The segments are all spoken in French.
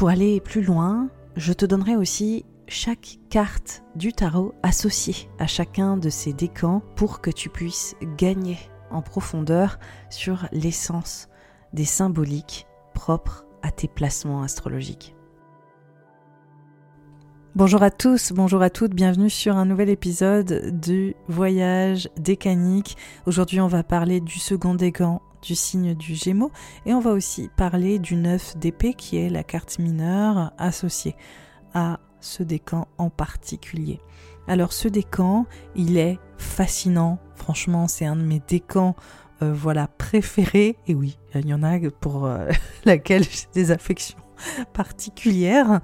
Pour aller plus loin, je te donnerai aussi chaque carte du tarot associée à chacun de ces décans pour que tu puisses gagner en profondeur sur l'essence des symboliques propres à tes placements astrologiques. Bonjour à tous, bonjour à toutes, bienvenue sur un nouvel épisode du voyage décanique. Aujourd'hui on va parler du second décan du signe du Gémeaux. Et on va aussi parler du 9 d'épée qui est la carte mineure associée à ce décan en particulier. Alors ce décan, il est fascinant, franchement c'est un de mes décans euh, voilà, préféré, et oui, il y en a pour euh, laquelle j'ai des affections particulières,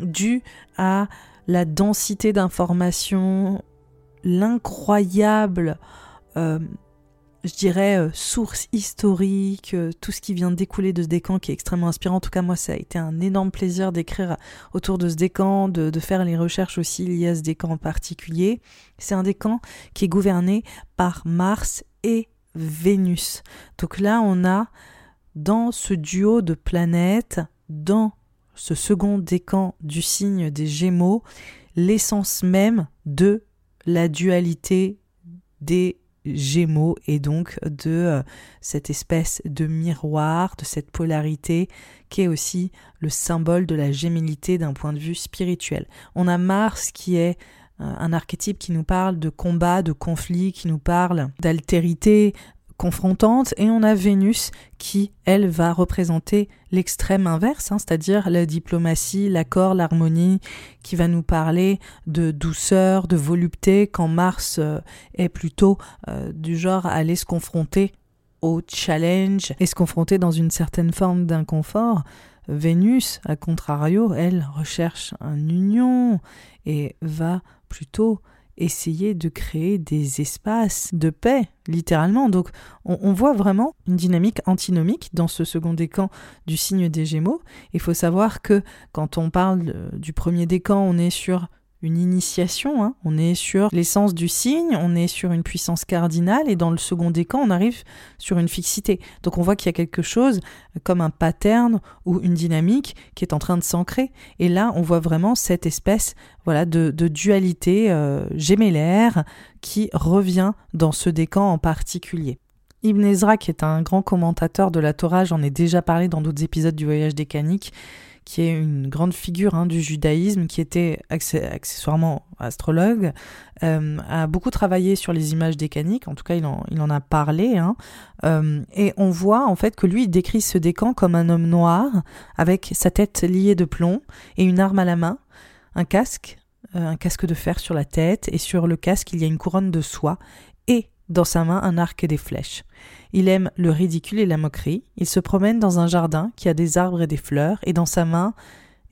dû à la densité d'informations, l'incroyable, euh, je dirais, source historique, tout ce qui vient découler de ce décan qui est extrêmement inspirant. En tout cas, moi, ça a été un énorme plaisir d'écrire autour de ce décan, de, de, faire les recherches aussi liées à ce décan en particulier. C'est un décan qui est gouverné par Mars et Vénus. Donc là, on a dans ce duo de planètes, dans ce second décan du signe des Gémeaux, l'essence même de la dualité des Gémeaux et donc de euh, cette espèce de miroir, de cette polarité qui est aussi le symbole de la gémilité d'un point de vue spirituel. On a Mars qui est euh, un archétype qui nous parle de combat, de conflit, qui nous parle d'altérité confrontante, et on a Vénus qui, elle, va représenter l'extrême inverse, hein, c'est-à-dire la diplomatie, l'accord, l'harmonie, qui va nous parler de douceur, de volupté, quand Mars euh, est plutôt euh, du genre à aller se confronter au challenge et se confronter dans une certaine forme d'inconfort. Vénus, à contrario, elle recherche une union et va plutôt essayer de créer des espaces de paix, littéralement. Donc on, voit vraiment une dynamique antinomique dans ce second décan du signe des Gémeaux. Il faut savoir que quand on parle du premier décan, on est sur initiation, hein. on est sur l'essence du signe, on est sur une puissance cardinale, et dans le second décan, on arrive sur une fixité. Donc on voit qu'il y a quelque chose comme un pattern ou une dynamique qui est en train de s'ancrer. Et là, on voit vraiment cette espèce voilà, de, dualité euh, gémellaire qui revient dans ce décan en particulier. Ibn Ezra, qui est un grand commentateur de la Torah, j'en ai déjà parlé dans d'autres épisodes du voyage décanique, qui est une grande figure hein, du judaïsme, qui était accessoirement astrologue, euh, a beaucoup travaillé sur les images décaniques, en tout cas il en, a parlé, hein, euh, et on voit en fait que lui il décrit ce décan comme un homme noir, avec sa tête liée de plomb et une arme à la main, un casque, euh, un casque de fer sur la tête, et sur le casque il y a une couronne de soie, et dans sa main un arc et des flèches. Il aime le ridicule et la moquerie. Il se promène dans un jardin qui a des arbres et des fleurs, et dans sa main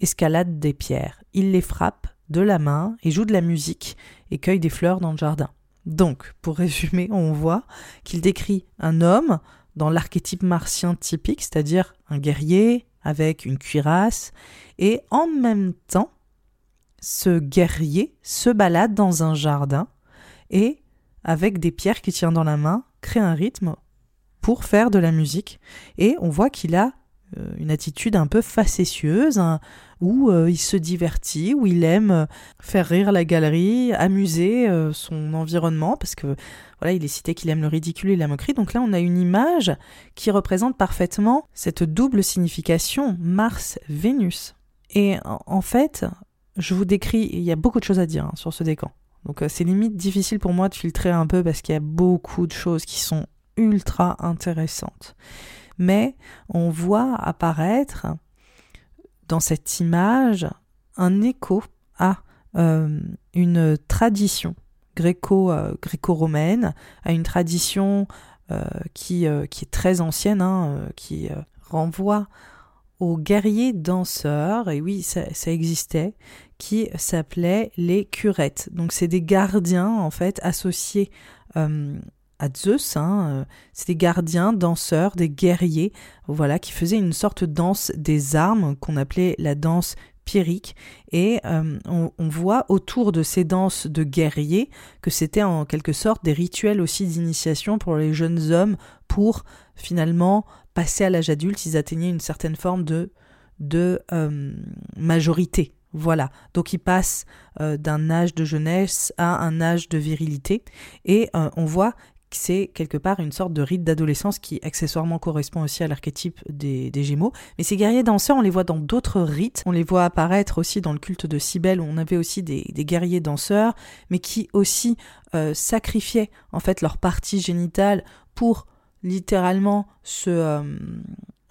escalade des pierres. Il les frappe de la main et joue de la musique et cueille des fleurs dans le jardin. Donc, pour résumer, on voit qu'il décrit un homme dans l'archétype martien typique, c'est-à-dire un guerrier avec une cuirasse, et en même temps, ce guerrier se balade dans un jardin et avec des pierres qu'il tient dans la main, crée un rythme pour faire de la musique. Et on voit qu'il a euh, une attitude un peu facétieuse, où euh, il se divertit, où il aime euh, faire rire la galerie, amuser son environnement, parce que voilà, il est cité qu'il aime le ridicule et la moquerie. Donc là, on a une image qui représente parfaitement cette double signification Mars-Vénus. Et en fait, je vous décris, il y a beaucoup de choses à dire hein, sur ce décan. Donc c'est limite difficile pour moi de filtrer un peu parce qu'il y a beaucoup de choses qui sont ultra intéressantes mais on voit apparaître dans cette image un écho à euh, une tradition euh, gréco-romaine, à une tradition euh, qui, est très ancienne, hein, qui renvoie aux guerriers danseurs, et oui, ça, ça existait, qui s'appelaient les curettes. Donc c'est des gardiens, en fait, associés à Zeus. Hein, euh, c'est des gardiens, danseurs, des guerriers, voilà, qui faisaient une sorte de danse des armes qu'on appelait la danse pyrique. Et euh, on, voit autour de ces danses de guerriers que c'était en quelque sorte des rituels aussi d'initiation pour les jeunes hommes pour finalement passer à l'âge adulte. Ils atteignaient une certaine forme de, de euh, majorité. Voilà, donc ils passent d'un âge de jeunesse à un âge de virilité et on voit c'est quelque part une sorte de rite d'adolescence qui accessoirement correspond aussi à l'archétype des, Gémeaux. Mais ces guerriers danseurs, on les voit dans d'autres rites. On les voit apparaître aussi dans le culte de Cybèle, où on avait aussi des, guerriers danseurs, mais qui aussi euh, sacrifiaient en fait leur partie génitale pour littéralement se, euh,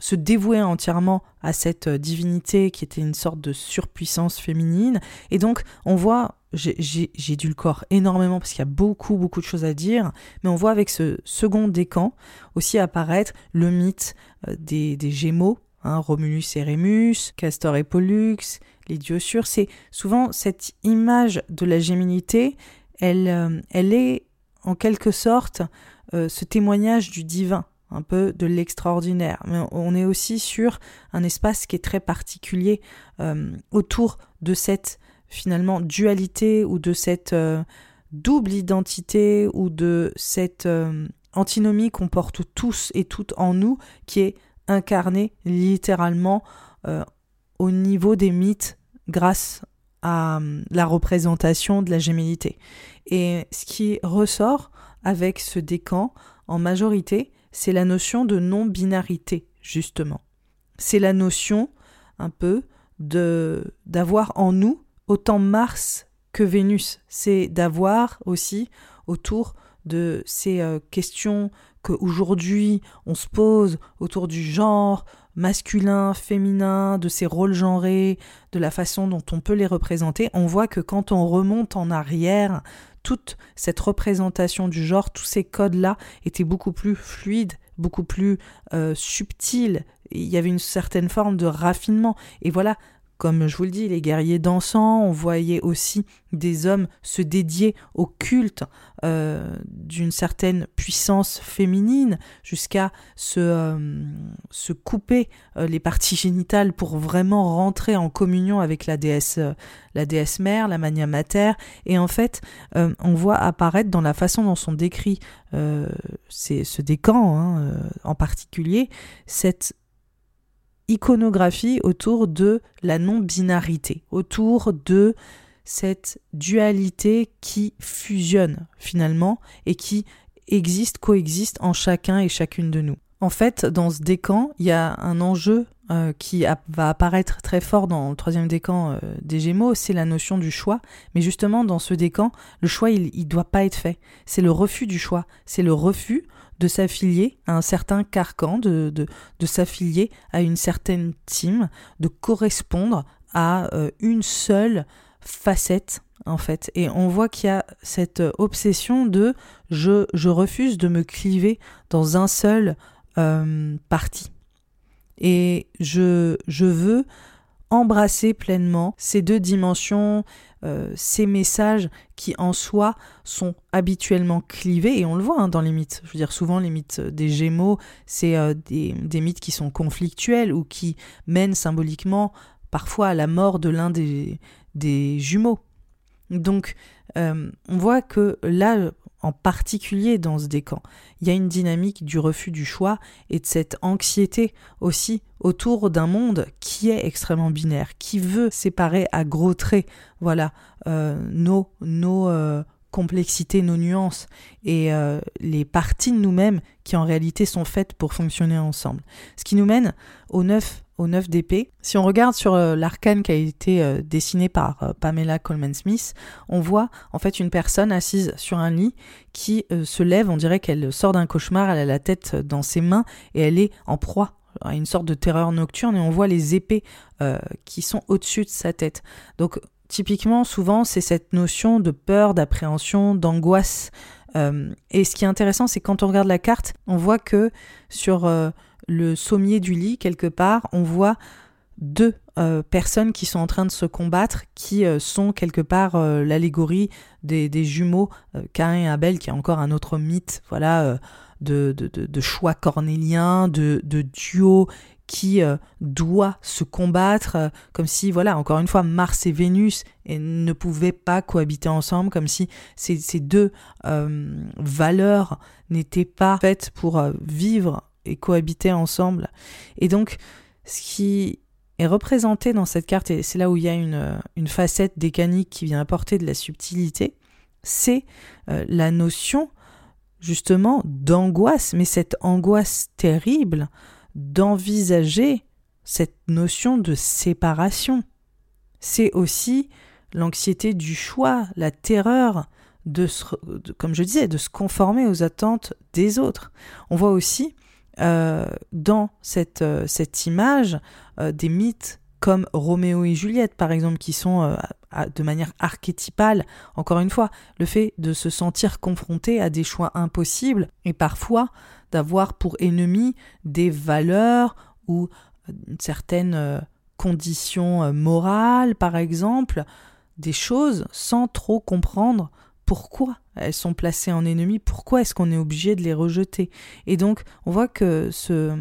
se dévouer entièrement à cette euh, divinité qui était une sorte de surpuissance féminine. Et donc, on voit, j'ai dû le corps énormément parce qu'il y a beaucoup, beaucoup de choses à dire, mais on voit avec ce second décan aussi apparaître le mythe euh, des, Gémeaux, hein, Romulus et Rémus, Castor et Pollux, les dieux sûrs. C'est souvent cette image de la géminité, elle, euh, elle est en quelque sorte ce témoignage du divin un peu de l'extraordinaire. Mais on est aussi sur un espace qui est très particulier euh, autour de cette finalement dualité ou de cette euh, double identité ou de cette euh, antinomie qu'on porte tous et toutes en nous qui est incarnée littéralement au niveau des mythes grâce à la représentation de la gémilité. Et ce qui ressort avec ce décan en majorité, c'est la notion de non-binarité, justement. C'est la notion, un peu, d'avoir en nous autant Mars que Vénus. C'est d'avoir aussi autour de ces euh, questions qu'aujourd'hui on se pose autour du genre masculin, féminin, de ces rôles genrés, de la façon dont on peut les représenter, on voit que quand on remonte en arrière, toute cette représentation du genre, tous ces codes-là étaient beaucoup plus fluides, beaucoup plus euh, subtils. Il y avait une certaine forme de raffinement. Et voilà, comme je vous le dis, les guerriers dansants, on voyait aussi des hommes se dédier au culte euh, d'une certaine puissance féminine jusqu'à se, euh, couper euh, les parties génitales pour vraiment rentrer en communion avec la déesse, la déesse mère, la mania mater. Et en fait, on voit apparaître dans la façon dont sont décrits ce décan hein, en particulier, cette iconographie autour de la non-binarité, autour de cette dualité qui fusionne finalement et qui existe, coexiste en chacun et chacune de nous. En fait, dans ce décan, il y a un enjeu euh, qui va apparaître très fort dans le troisième décan euh, des Gémeaux, c'est la notion du choix. Mais justement, dans ce décan, le choix, il ne doit pas être fait. C'est le refus du choix. C'est le refus s'affilier à un certain carcan, de, de, s'affilier à une certaine team, de correspondre à euh, une seule facette en fait. Et on voit qu'il y a cette obsession de je, je refuse de me cliver dans un seul euh, parti. Et je, je veux embrasser pleinement ces deux dimensions, euh, ces messages qui en soi sont habituellement clivés, et on le voit hein, dans les mythes. Je veux dire, souvent les mythes des Gémeaux, c'est euh, des, mythes qui sont conflictuels ou qui mènent symboliquement parfois à la mort de l'un des, des jumeaux. Donc, euh, on voit que là, en particulier dans ce décan. Il y a une dynamique du refus du choix et de cette anxiété aussi autour d'un monde qui est extrêmement binaire, qui veut séparer à gros traits, voilà, euh, nos, euh, complexités, nos nuances et euh, les parties de nous-mêmes qui en réalité sont faites pour fonctionner ensemble. Ce qui nous mène au 9 au 9 d'épée. Si on regarde sur euh, l'arcane qui a été euh, dessiné par euh, Pamela Coleman Smith, on voit en fait une personne assise sur un lit qui se lève, on dirait qu'elle sort d'un cauchemar, elle a la tête dans ses mains et elle est en proie à une sorte de terreur nocturne et on voit les épées qui sont au-dessus de sa tête. Donc typiquement, souvent, c'est cette notion de peur, d'appréhension, d'angoisse. et ce qui est intéressant, c'est quand on regarde la carte, on voit que sur le sommier du lit, quelque part, on voit deux euh, personnes qui sont en train de se combattre, qui euh, sont quelque part euh, l'allégorie des, jumeaux Cain et Abel, qui est encore un autre mythe, voilà, de, choix cornélien, de, de duo qui doit se combattre, comme si, voilà, encore une fois, Mars et Vénus ne pouvaient pas cohabiter ensemble, comme si ces, ces deux valeurs n'étaient pas faites pour vivre et cohabiter ensemble. Et donc, ce qui est représenté dans cette carte, et c'est là où il y a une, une facette décanique qui vient apporter de la subtilité, c'est euh, la notion justement d'angoisse, mais cette angoisse terrible d'envisager cette notion de séparation. C'est aussi l'anxiété du choix, la terreur de, comme je disais, de se conformer aux attentes des autres. On voit aussi euh, dans cette, euh, image euh, des mythes comme Roméo et Juliette, par exemple, qui sont de manière archétypale, encore une fois, le fait de se sentir confronté à des choix impossibles et parfois d'avoir pour ennemi des valeurs ou certaines conditions morales, par exemple, des choses sans trop comprendre pourquoi elles sont placées en ennemi, pourquoi est-ce qu'on est obligé de les rejeter? Et donc, on voit que ce,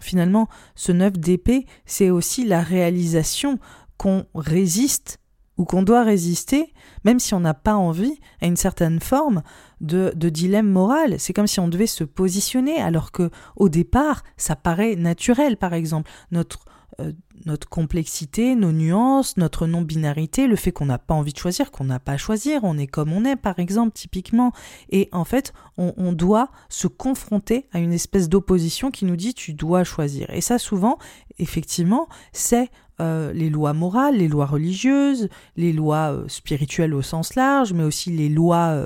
finalement, ce neuf d'épée, c'est aussi la réalisation qu'on résiste ou qu'on doit résister, même si on n'a pas envie, à une certaine forme de, de dilemme moral. C'est comme si on devait se positionner, alors que au départ, ça paraît naturel, par exemple. Notre euh, notre complexité, nos nuances, notre non-binarité, le fait qu'on n'a pas envie de choisir, qu'on n'a pas à choisir, on est comme on est par exemple typiquement, et en fait on, doit se confronter à une espèce d'opposition qui nous dit tu dois choisir. Et ça souvent, effectivement, c'est euh, les lois morales, les lois religieuses, les lois euh, spirituelles au sens large, mais aussi les lois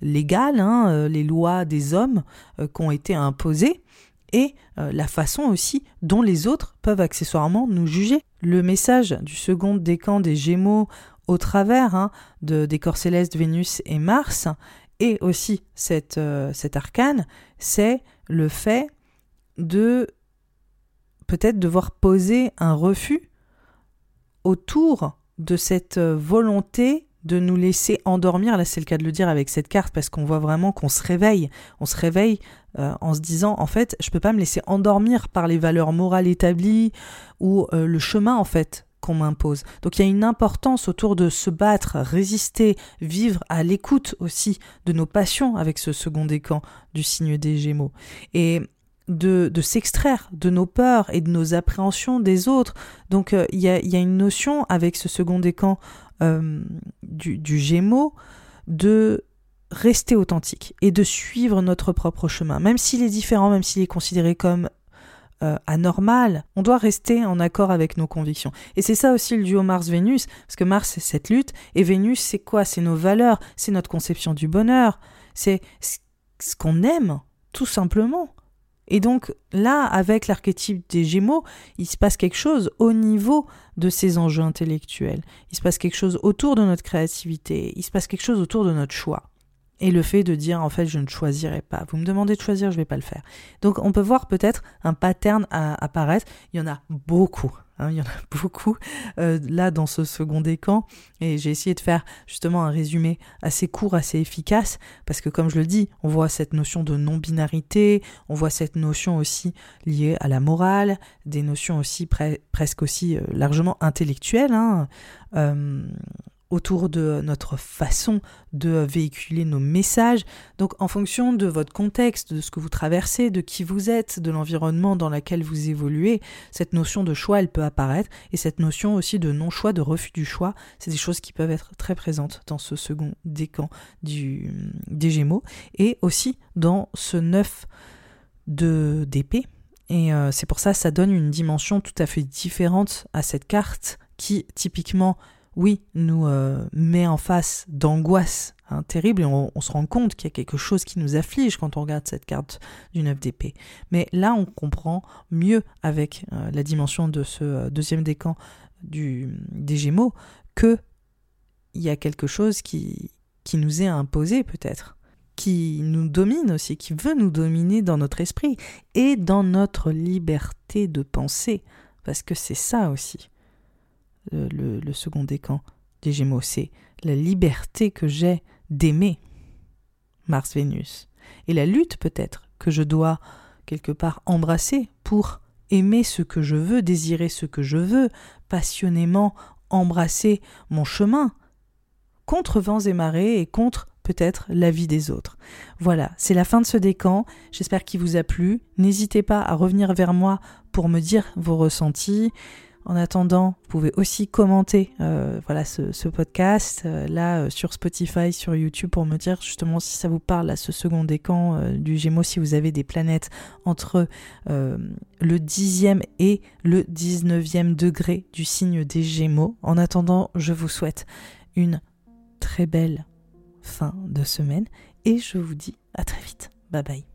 légales, hein, les lois des hommes qui ont été imposées et euh, la façon aussi dont les autres peuvent accessoirement nous juger. Le message du second décan des Gémeaux au travers hein, de, des corps célestes Vénus et Mars, et aussi cette, euh, cet arcane, c'est le fait de peut-être devoir poser un refus autour de cette euh, volonté de nous laisser endormir, là c'est le cas de le dire avec cette carte, parce qu'on voit vraiment qu'on se réveille, on se réveille euh, en se disant en fait je peux pas me laisser endormir par les valeurs morales établies ou euh, le chemin en fait qu'on m'impose. Donc il y a une importance autour de se battre, résister, vivre à l'écoute aussi de nos passions avec ce second décan du signe des Gémeaux. Et de, s'extraire de nos peurs et de nos appréhensions des autres. Donc euh, il y, a, une notion avec ce second décan du, du Gémeaux de rester authentique et de suivre notre propre chemin. Même s'il est différent, même s'il est considéré comme euh, anormal, on doit rester en accord avec nos convictions. Et c'est ça aussi le duo Mars-Vénus, parce que Mars c'est cette lutte, et Vénus c'est quoi? C'est nos valeurs, c'est notre conception du bonheur, c'est ce qu'on aime, tout simplement. Et donc là, avec l'archétype des Gémeaux, il se passe quelque chose au niveau de ces enjeux intellectuels. Il se passe quelque chose autour de notre créativité. Il se passe quelque chose autour de notre choix et le fait de dire en fait je ne choisirai pas. Vous me demandez de choisir, je ne vais pas le faire. Donc on peut voir peut-être un pattern apparaître. Il y en a beaucoup. Hein, il y en a beaucoup euh, là dans ce second décan et j'ai essayé de faire justement un résumé assez court, assez efficace parce que comme je le dis, on voit cette notion de non-binarité, on voit cette notion aussi liée à la morale, des notions aussi presque aussi euh, largement intellectuelles. Hein. Euh, autour de notre façon de véhiculer nos messages. Donc en fonction de votre contexte, de ce que vous traversez, de qui vous êtes, de l'environnement dans lequel vous évoluez, cette notion de choix, elle peut apparaître. Et cette notion aussi de non-choix, de refus du choix, c'est des choses qui peuvent être très présentes dans ce second décan du, des Gémeaux. Et aussi dans ce neuf de d'épée. Et euh, c'est pour ça ça donne une dimension tout à fait différente à cette carte qui typiquement oui, nous euh, met en face d'angoisse hein, terrible et on, se rend compte qu'il y a quelque chose qui nous afflige quand on regarde cette carte du 9 d'épée. Mais là, on comprend mieux avec euh, la dimension de ce euh, deuxième décan du, des Gémeaux que il y a quelque chose qui, qui nous est imposé peut-être qui nous domine aussi, qui veut nous dominer dans notre esprit et dans notre liberté de penser, parce que c'est ça aussi le, second décan des Gémeaux, c'est la liberté que j'ai d'aimer Mars-Vénus, et la lutte peut-être que je dois quelque part embrasser pour aimer ce que je veux, désirer ce que je veux, passionnément embrasser mon chemin, contre vents et marées et contre peut-être la vie des autres. Voilà, c'est la fin de ce décan, j'espère qu'il vous a plu, n'hésitez pas à revenir vers moi pour me dire vos ressentis, en attendant, vous pouvez aussi commenter euh, voilà ce, podcast euh, là euh, sur Spotify, sur YouTube pour me dire justement si ça vous parle à ce second décan du Gémeaux, si vous avez des planètes entre le 10e et le 19e degré du signe des Gémeaux. En attendant, je vous souhaite une très belle fin de semaine et je vous dis à très vite. Bye bye.